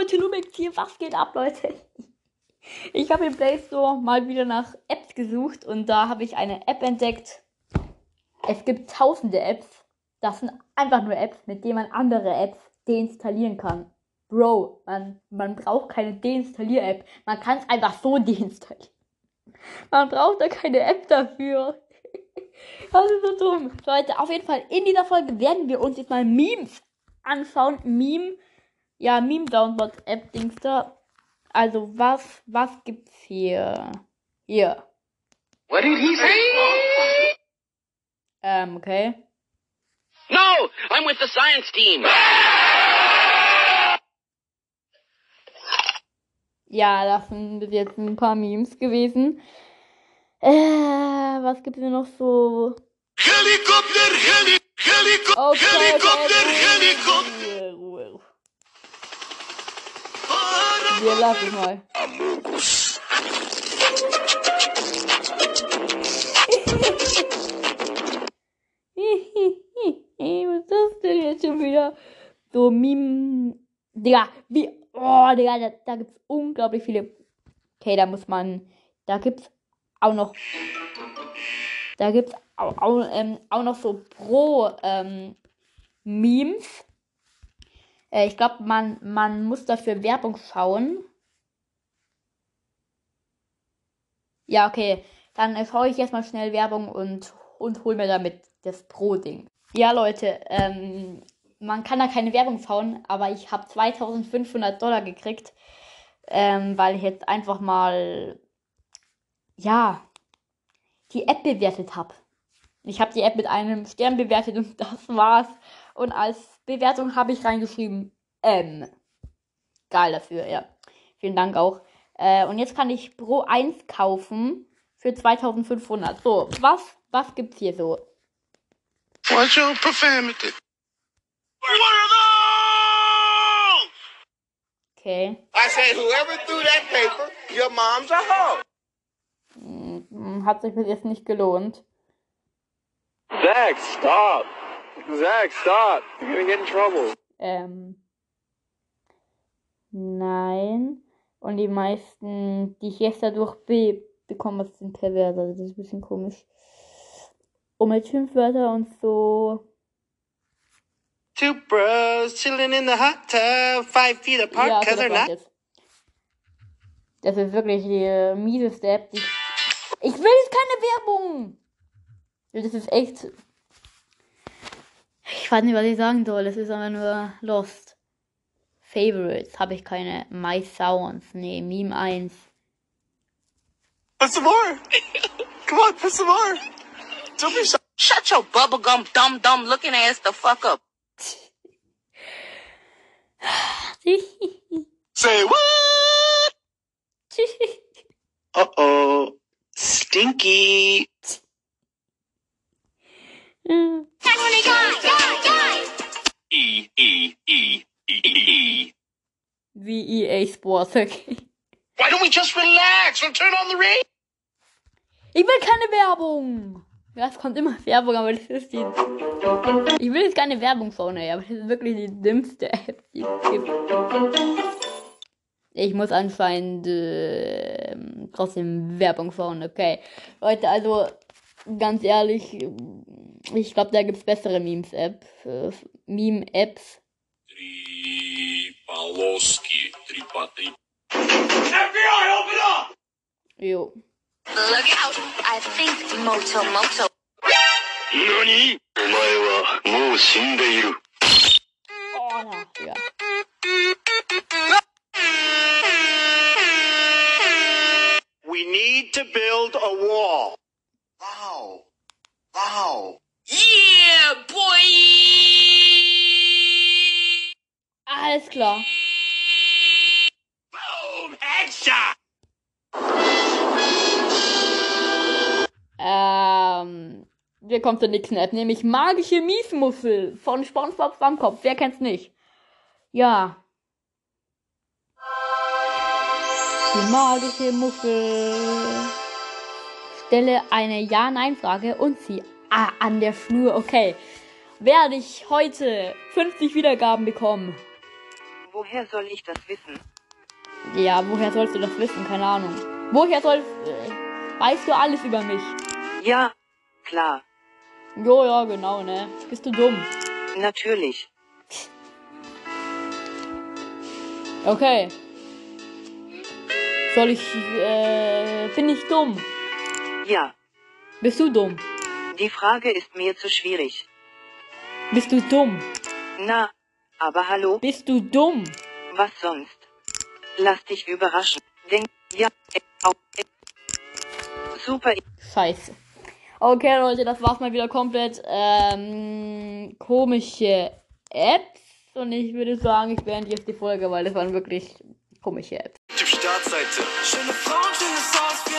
Leute, Lumix hier, was geht ab, Leute? Ich habe im Play Store mal wieder nach Apps gesucht und da habe ich eine App entdeckt. Es gibt tausende Apps. Das sind einfach nur Apps, mit denen man andere Apps deinstallieren kann. Bro, man, man braucht keine Deinstallier-App. Man kann es einfach so deinstallieren. Man braucht da keine App dafür. Das ist so dumm. Leute, auf jeden Fall, in dieser Folge werden wir uns jetzt mal Memes anschauen. Meme, ja, Meme-Download-App-Dings da. Also, was, was gibt's hier? Hier. What did he say? Ähm, okay. No, I'm with the science team. Ja, das sind bis jetzt ein paar Memes gewesen. Äh, was gibt's denn noch so? Helikopter, Heli Helikopter, Okay, Helikopter, Helikopter. Wir lassen mal. Was ist das denn jetzt schon wieder? So Meme. Digga, wie. Oh, Digga, da, da gibt's unglaublich viele. Okay, da muss man. Da gibt's auch noch. Da gibt's auch, auch, ähm, auch noch so pro ähm. Äh, ich glaube, man, man muss dafür Werbung schauen. Ja, okay. Dann äh, schaue ich erstmal schnell Werbung und, und hol mir damit das Pro-Ding. Ja, Leute, ähm, man kann da keine Werbung schauen, aber ich habe 2500 Dollar gekriegt, ähm, weil ich jetzt einfach mal, ja, die App bewertet habe. Ich habe die App mit einem Stern bewertet und das war's. Und als Bewertung habe ich reingeschrieben, M. Geil dafür, ja. Vielen Dank auch. Äh, und jetzt kann ich Pro 1 kaufen für 2500. So, was, was gibt's hier so? Watch your profanity. What are those? Okay. I said, whoever threw that paper, your mom's a hoe. Hm, Hat sich bis jetzt nicht gelohnt. Zach, stop. Zach, stop. You're gonna get in trouble. Ähm. Nein. Und die meisten, die ich jetzt dadurch be bekomme, sind perverse. Also das ist ein bisschen komisch. Und mit Schimpfwörter und so. Two bros chilling in the hot tub, five feet apart, Ja, okay, cause das they're not. Das ist wirklich die äh, mieseste App. Ich, ich will jetzt keine Werbung! Das ist echt. Ich weiß nicht, was ich sagen soll. Das ist einfach nur Lost. Favorites habe ich keine. My Sounds. Nee, Meme 1. Put some more. Come on, put some more. Don't be shy. Shut your bubblegum dumb dumb looking ass the fuck up. Say what? Uh oh. Stinky. E, E, E, E, E. Wie EA Sports, okay. Why don't we just relax and turn on the radio? Ich will keine Werbung! Ja, es kommt immer Werbung, aber das ist die. Ich will jetzt keine Werbung schauen, ey, aber das ist wirklich die dümmste App, die es gibt. Ich muss anscheinend äh, trotzdem Werbung schauen, okay. Leute, also ganz ehrlich, ich glaube, da gibt es bessere Memes-App. Äh, Meme-Apps. FBI, open up! Jo. Look out! I think Moto Moto. Nani? Omae wa mou shindeiru. Oh, na, ja. We need to build a wall. Wow. Wow. Boy. Alles klar. Boom! Headshot! Ähm, wir kommen zur nächsten App, nämlich Magische Miesmuffel von SpongeBob Schwammkopf. Wer kennt's nicht? Ja. Die magische Muffel. Stelle eine Ja-Nein-Frage und zieh ah, an der Schnur. Okay. Werde ich heute 50 Wiedergaben bekommen? Woher soll ich das wissen? Ja, woher sollst du das wissen? Keine Ahnung. Woher soll. Äh, weißt du alles über mich? Ja, klar, Jo, ja, genau, ne? Bist du dumm? natürlich. Okay. Soll ich. Äh, bin ich dumm? Ja, Bist du dumm? Die Frage ist mir zu schwierig. Bist du dumm? Na, aber hallo, Bist du dumm? was sonst? Lass dich überraschen. Denk, ja, äh, au, äh. Super, Scheiße. Okay, Leute, das war's mal wieder komplett. Ähm, komische Apps. Und ich würde sagen, ich beende jetzt die Folge, weil das waren wirklich komische Apps. YouTube-Startseite. Schöne Frauen, schönes Haus